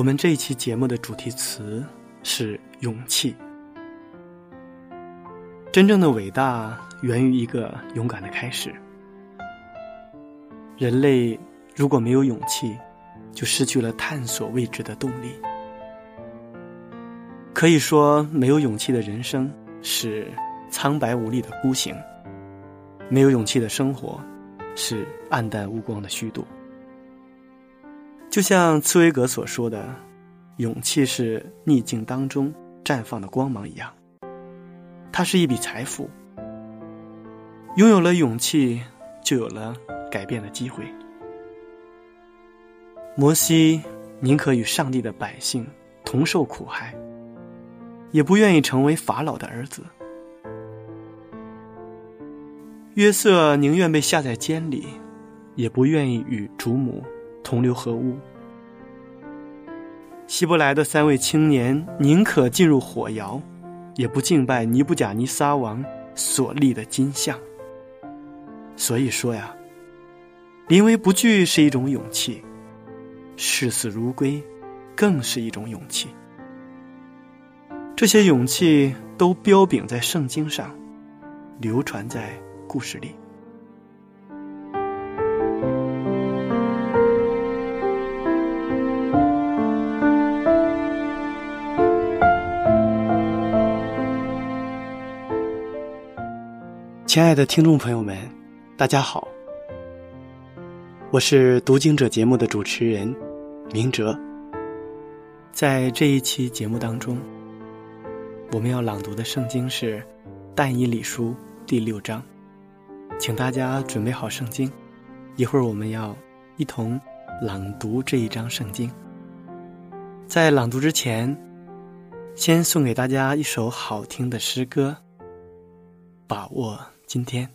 我们这一期节目的主题词是勇气。真正的伟大源于一个勇敢的开始。人类如果没有勇气，就失去了探索未知的动力。可以说，没有勇气的人生是苍白无力的孤行；没有勇气的生活是暗淡无光的虚度。就像茨威格所说的，勇气是逆境当中绽放的光芒一样。它是一笔财富。拥有了勇气，就有了改变的机会。摩西宁可与上帝的百姓同受苦害，也不愿意成为法老的儿子。约瑟宁愿被下在监里，也不愿意与主母。同流合污。希伯来的三位青年宁可进入火窑，也不敬拜尼布甲尼撒王所立的金像。所以说呀，临危不惧是一种勇气，视死如归更是一种勇气。这些勇气都标炳在圣经上，流传在故事里。亲爱的听众朋友们，大家好，我是读经者节目的主持人明哲。在这一期节目当中，我们要朗读的圣经是《但以理书》第六章，请大家准备好圣经，一会儿我们要一同朗读这一章圣经。在朗读之前，先送给大家一首好听的诗歌，把握。今天。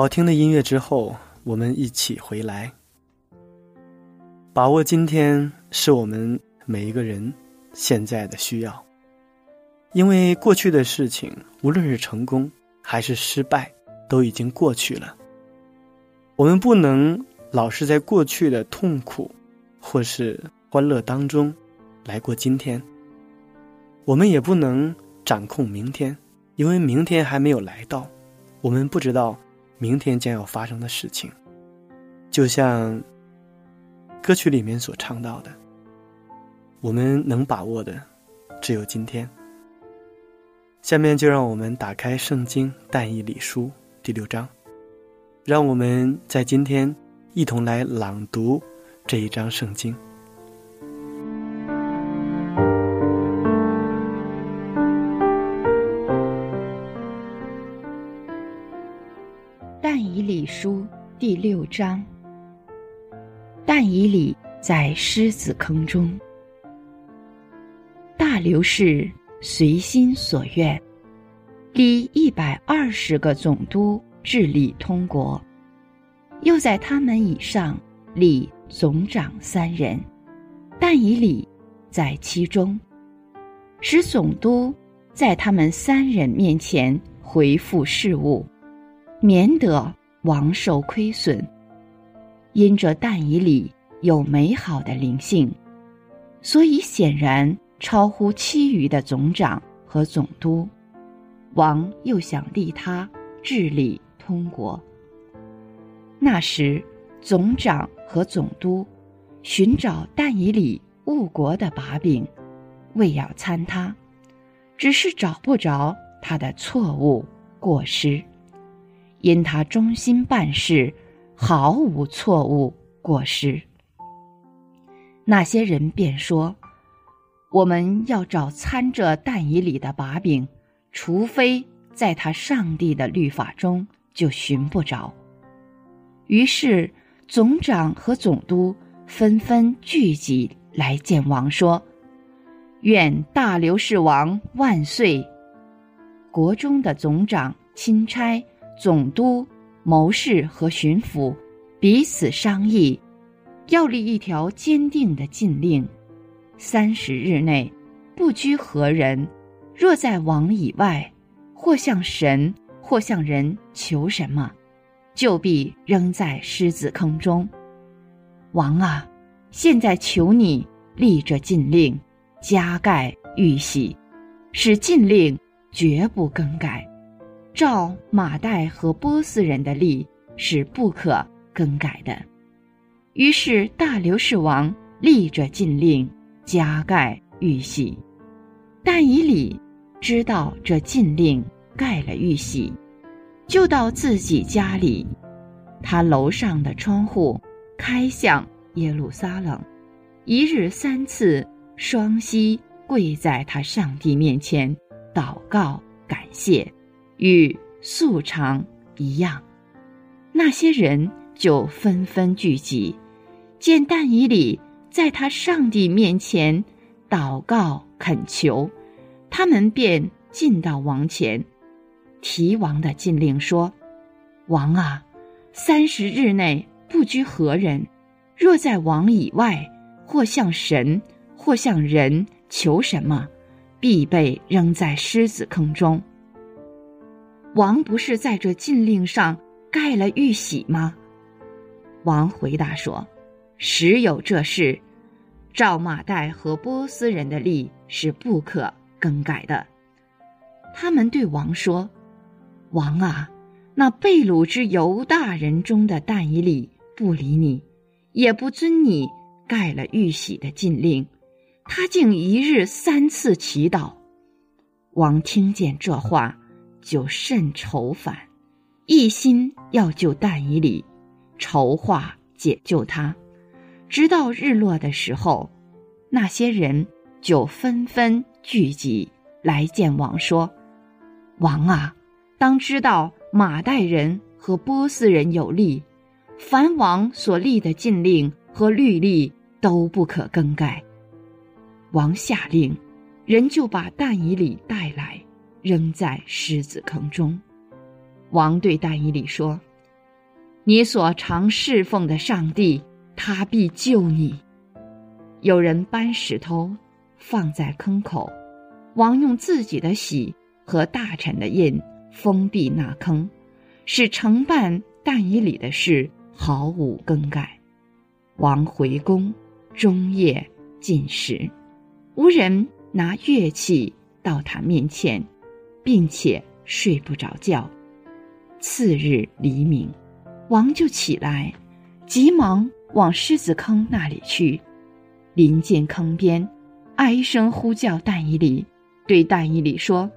好听的音乐之后，我们一起回来，把握今天是我们每一个人现在的需要。因为过去的事情，无论是成功还是失败，都已经过去了。我们不能老是在过去的痛苦或是欢乐当中来过今天。我们也不能掌控明天，因为明天还没有来到，我们不知道。明天将要发生的事情，就像歌曲里面所唱到的，我们能把握的只有今天。下面就让我们打开《圣经·但以理书》第六章，让我们在今天一同来朗读这一章圣经。书第六章，但以礼在狮子坑中。大流士随心所愿，立一百二十个总督治理通国，又在他们以上立总长三人，但以礼在其中，使总督在他们三人面前回复事务，免得。王受亏损，因着但以里有美好的灵性，所以显然超乎其余的总长和总督。王又想立他治理通国。那时，总长和总督寻找但以里误国的把柄，为要参他，只是找不着他的错误过失。因他忠心办事，毫无错误过失。那些人便说：“我们要找参着但以里的把柄，除非在他上帝的律法中就寻不着。”于是总长和总督纷纷聚集来见王，说：“愿大刘氏王万岁！”国中的总长钦差。总督、谋士和巡抚彼此商议，要立一条坚定的禁令：三十日内，不拘何人，若在王以外，或向神，或向人求什么，就必扔在狮子坑中。王啊，现在求你立这禁令，加盖玉玺，使禁令绝不更改。照马代和波斯人的例是不可更改的。于是大流士王立着禁令，加盖玉玺。但以理知道这禁令盖了玉玺，就到自己家里，他楼上的窗户开向耶路撒冷，一日三次双膝跪在他上帝面前祷告感谢。与素常一样，那些人就纷纷聚集，见但以里在他上帝面前祷告恳求，他们便进到王前，提王的禁令说：“王啊，三十日内不拘何人，若在王以外，或向神，或向人求什么，必被扔在狮子坑中。”王不是在这禁令上盖了玉玺吗？王回答说：“实有这事，照马岱和波斯人的例是不可更改的。”他们对王说：“王啊，那被掳之犹大人中的但以理不理你，也不遵你盖了玉玺的禁令，他竟一日三次祈祷。”王听见这话。就甚愁烦，一心要救但以理，筹划解救他。直到日落的时候，那些人就纷纷聚集来见王，说：“王啊，当知道马代人和波斯人有利，凡王所立的禁令和律例都不可更改。”王下令，人就把但以礼带来。扔在狮子坑中。王对但以理说：“你所常侍奉的上帝，他必救你。”有人搬石头放在坑口，王用自己的玺和大臣的印封闭那坑，使承办但以里的事毫无更改。王回宫，终夜进食，无人拿乐器到他面前，并且睡不着觉。次日黎明，王就起来，急忙往狮子坑那里去。临近坑边，哀声呼叫但以里，对但以里说：“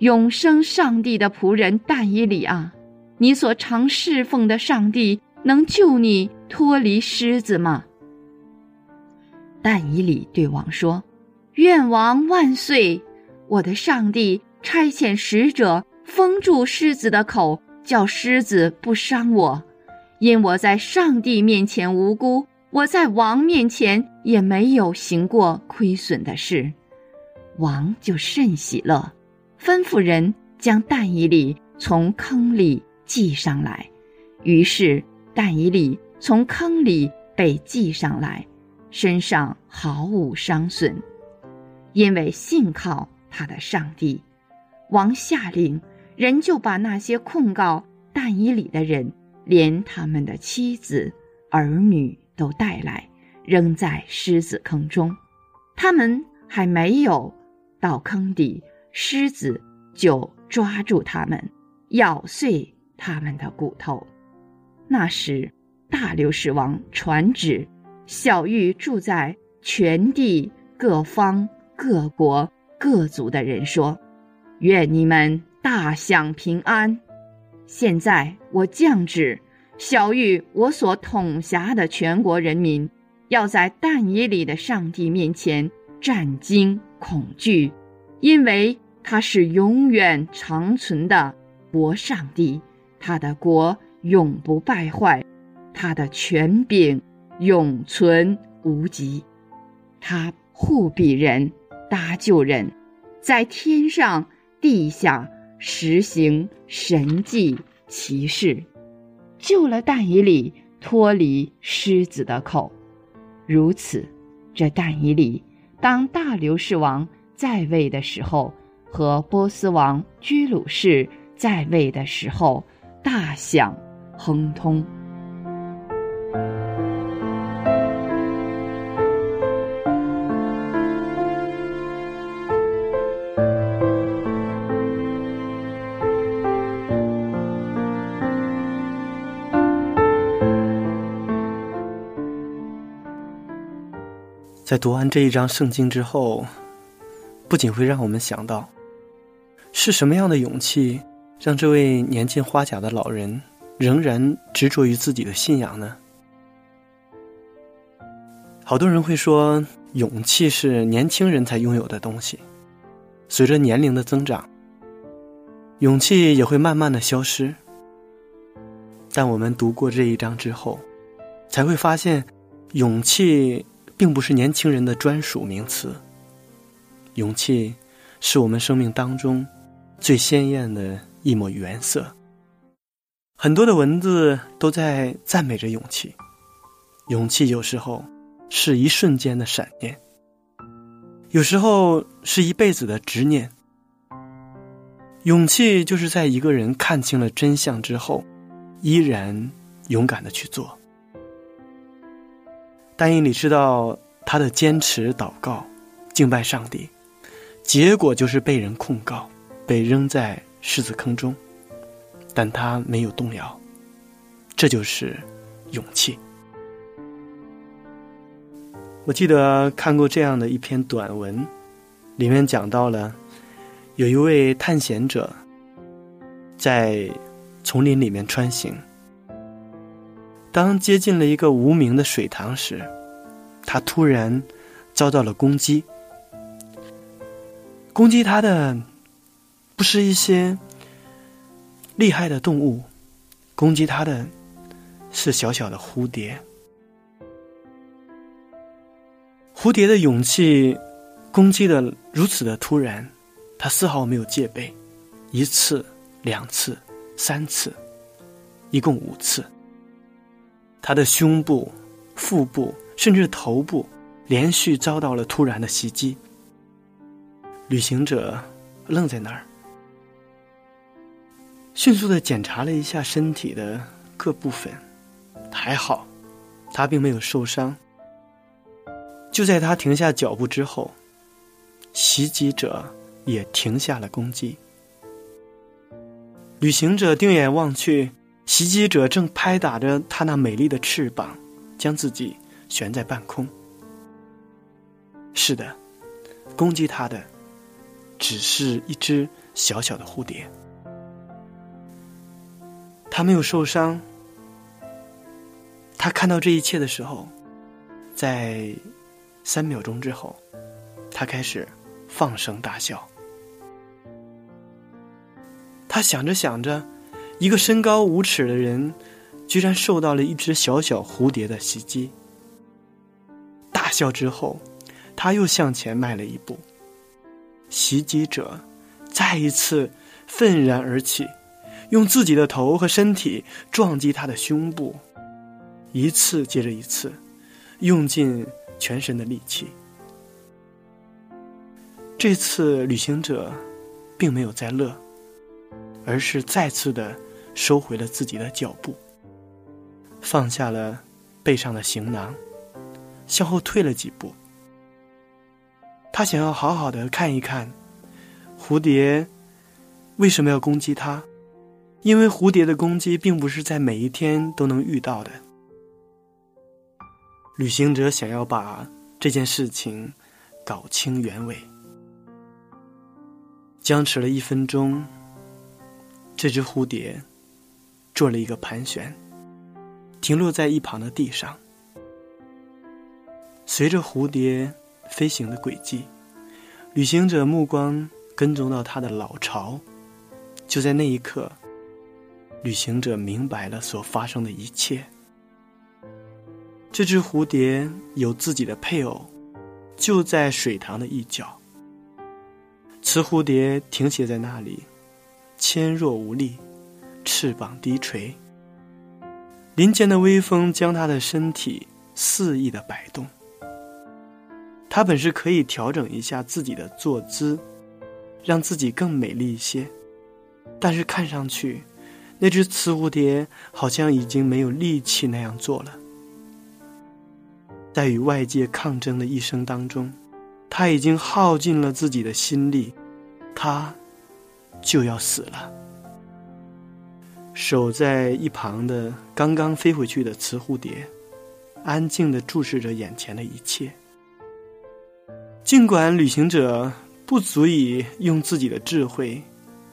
永生上帝的仆人但以里啊，你所常侍奉的上帝能救你脱离狮子吗？”但以里对王说：“愿王万岁！我的上帝差遣使者封住狮子的口，叫狮子不伤我，因我在上帝面前无辜。”我在王面前也没有行过亏损的事，王就甚喜乐，吩咐人将蛋以里从坑里系上来。于是蛋以里从坑里被系上来，身上毫无伤损，因为信靠他的上帝。王下令，人就把那些控告但以里的人，连他们的妻子、儿女。都带来，扔在狮子坑中。他们还没有到坑底，狮子就抓住他们，咬碎他们的骨头。那时，大流士王传旨，小玉住在全地各方各国各族的人说：“愿你们大享平安。”现在我降旨。小玉，我所统辖的全国人民，要在但以里的上帝面前战惊恐惧，因为他是永远长存的国上帝，他的国永不败坏，他的权柄永存无极，他护庇人，搭救人，在天上地下实行神迹奇事。救了但以里脱离狮子的口，如此，这但以里当大流士王在位的时候，和波斯王居鲁士在位的时候，大享亨通。在读完这一章圣经之后，不仅会让我们想到，是什么样的勇气让这位年近花甲的老人仍然执着于自己的信仰呢？好多人会说，勇气是年轻人才拥有的东西，随着年龄的增长，勇气也会慢慢的消失。但我们读过这一章之后，才会发现，勇气。并不是年轻人的专属名词。勇气，是我们生命当中最鲜艳的一抹原色。很多的文字都在赞美着勇气。勇气有时候是一瞬间的闪念，有时候是一辈子的执念。勇气就是在一个人看清了真相之后，依然勇敢的去做。但因你知道他的坚持祷告、敬拜上帝，结果就是被人控告，被扔在狮子坑中，但他没有动摇，这就是勇气。我记得看过这样的一篇短文，里面讲到了有一位探险者在丛林里面穿行。当接近了一个无名的水塘时，他突然遭到了攻击。攻击他的不是一些厉害的动物，攻击他的是小小的蝴蝶。蝴蝶的勇气攻击的如此的突然，他丝毫没有戒备，一次、两次、三次，一共五次。他的胸部、腹部甚至头部连续遭到了突然的袭击。旅行者愣在那儿，迅速的检查了一下身体的各部分，还好，他并没有受伤。就在他停下脚步之后，袭击者也停下了攻击。旅行者定眼望去，袭击者正拍打着他那美丽的翅膀，将自己悬在半空。是的，攻击他的只是一只小小的蝴蝶，他没有受伤。他看到这一切的时候，在。三秒钟之后，他开始放声大笑。他想着想着，一个身高五尺的人，居然受到了一只小小蝴蝶的袭击。大笑之后，他又向前迈了一步。袭击者再一次愤然而起，用自己的头和身体撞击他的胸部，一次接着一次，用尽。全身的力气。这次旅行者并没有在乐，而是再次的收回了自己的脚步，放下了背上的行囊，向后退了几步。他想要好好的看一看蝴蝶为什么要攻击他，因为蝴蝶的攻击并不是在每一天都能遇到的。旅行者想要把这件事情搞清原委，僵持了一分钟，这只蝴蝶做了一个盘旋，停落在一旁的地上。随着蝴蝶飞行的轨迹，旅行者目光跟踪到它的老巢。就在那一刻，旅行者明白了所发生的一切。这只蝴蝶有自己的配偶，就在水塘的一角。雌蝴蝶停歇在那里，纤弱无力，翅膀低垂。林间的微风将它的身体肆意的摆动。它本是可以调整一下自己的坐姿，让自己更美丽一些，但是看上去，那只雌蝴蝶好像已经没有力气那样做了。在与外界抗争的一生当中，他已经耗尽了自己的心力，他就要死了。守在一旁的刚刚飞回去的雌蝴蝶，安静的注视着眼前的一切。尽管旅行者不足以用自己的智慧，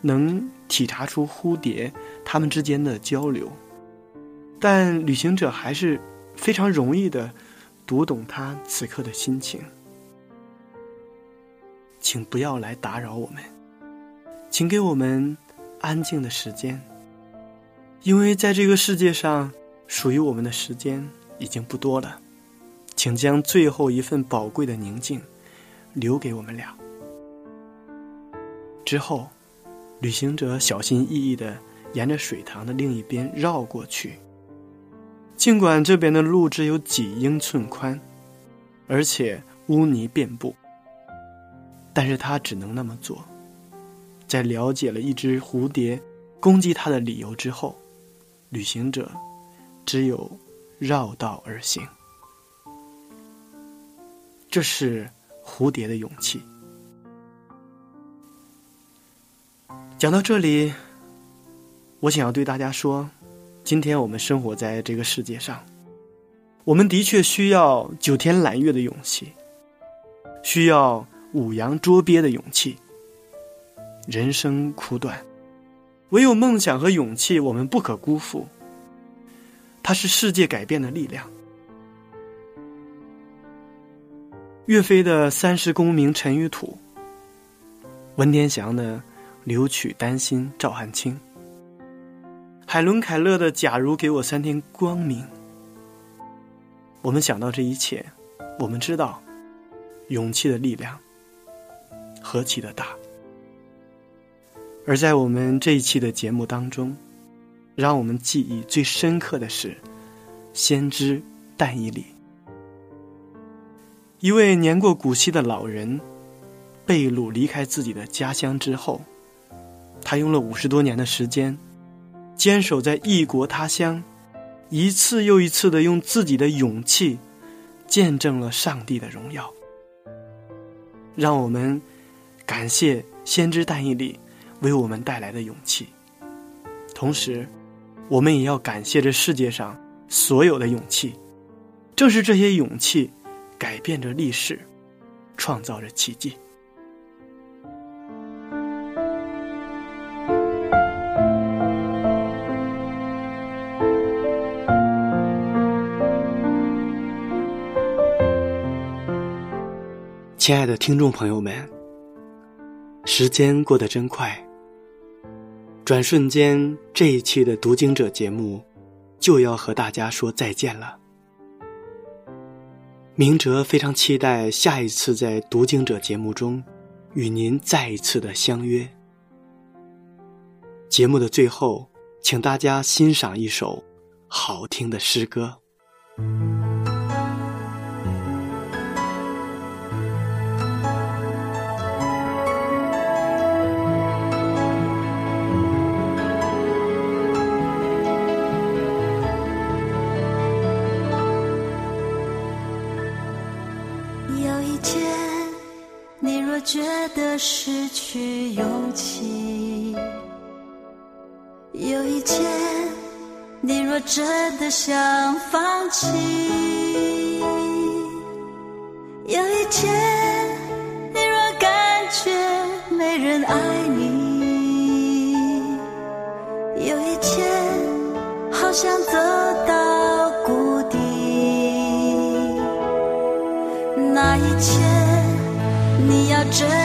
能体察出蝴蝶它们之间的交流，但旅行者还是非常容易的。读懂他此刻的心情，请不要来打扰我们，请给我们安静的时间，因为在这个世界上，属于我们的时间已经不多了，请将最后一份宝贵的宁静留给我们俩。之后，旅行者小心翼翼的沿着水塘的另一边绕过去。尽管这边的路只有几英寸宽，而且污泥遍布，但是他只能那么做。在了解了一只蝴蝶攻击他的理由之后，旅行者只有绕道而行。这是蝴蝶的勇气。讲到这里，我想要对大家说。今天我们生活在这个世界上，我们的确需要九天揽月的勇气，需要五洋捉鳖的勇气。人生苦短，唯有梦想和勇气，我们不可辜负。它是世界改变的力量。岳飞的三十功名尘与土，文天祥的留取丹心照汗青。海伦·凯勒的“假如给我三天光明”，我们想到这一切，我们知道，勇气的力量何其的大。而在我们这一期的节目当中，让我们记忆最深刻的是，先知但以里。一位年过古稀的老人，被掳离开自己的家乡之后，他用了五十多年的时间，坚守在异国他乡，一次又一次的用自己的勇气，见证了上帝的荣耀。让我们感谢先知但以里为我们带来的勇气，同时，我们也要感谢这世界上所有的勇气，正是这些勇气。改变着历史，创造着奇迹。亲爱的听众朋友们，时间过得真快，转瞬间，这一期的读经者节目就要和大家说再见了。明哲非常期待下一次在《读经者》节目中与您再一次的相约。节目的最后，请大家欣赏一首好听的诗歌。你若觉得失去勇气，有一天你若真的想放弃，有一天这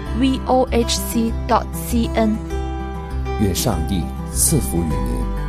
vohc dot cn。愿上帝赐福于您。